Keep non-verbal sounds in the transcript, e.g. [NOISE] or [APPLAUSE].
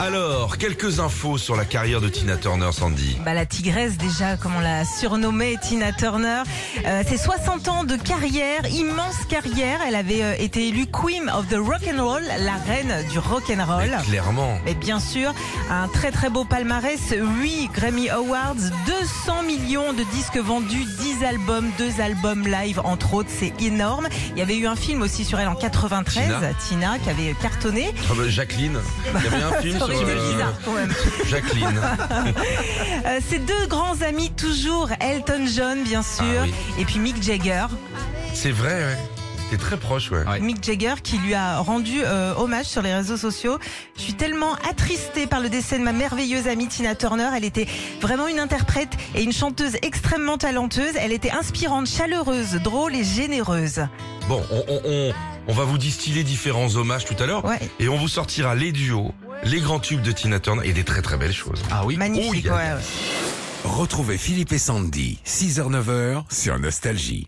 Alors, quelques infos sur la carrière de Tina Turner, Sandy. Bah, la tigresse déjà, comme on l'a surnommée, Tina Turner. Euh, c'est 60 ans de carrière, immense carrière. Elle avait euh, été élue Queen of the Rock and Roll, la reine du rock and roll. Mais clairement. Et bien sûr, un très très beau palmarès, 8 Grammy Awards, 200 millions de disques vendus, 10 albums, 2 albums live entre autres, c'est énorme. Il y avait eu un film aussi sur elle en 93, Tina. Tina, qui avait cartonné. Ah bah, Jacqueline. Il y avait un [LAUGHS] film aurait été euh, bizarre quand même. [LAUGHS] Jacqueline. [LAUGHS] Euh, ces deux grands amis toujours, Elton John bien sûr, Ah oui. et puis Mick Jagger. C'est vrai, ouais. T'es très proche, ouais. Mick Jagger qui lui a rendu euh, hommage sur les réseaux sociaux. Je suis tellement attristée par le décès de ma merveilleuse amie Tina Turner. Elle était vraiment une interprète et une chanteuse extrêmement talenteuse. Elle était inspirante, chaleureuse, drôle et généreuse. Bon, on, on, on, on va vous distiller différents hommages tout à l'heure. Ouais. Et on vous sortira les duos, les grands tubes de Tina Turner et des très très belles choses. Ah oui Magnifique, Oh, ouais, ouais. Retrouvez Philippe et Sandy, 6h-9h sur Nostalgie.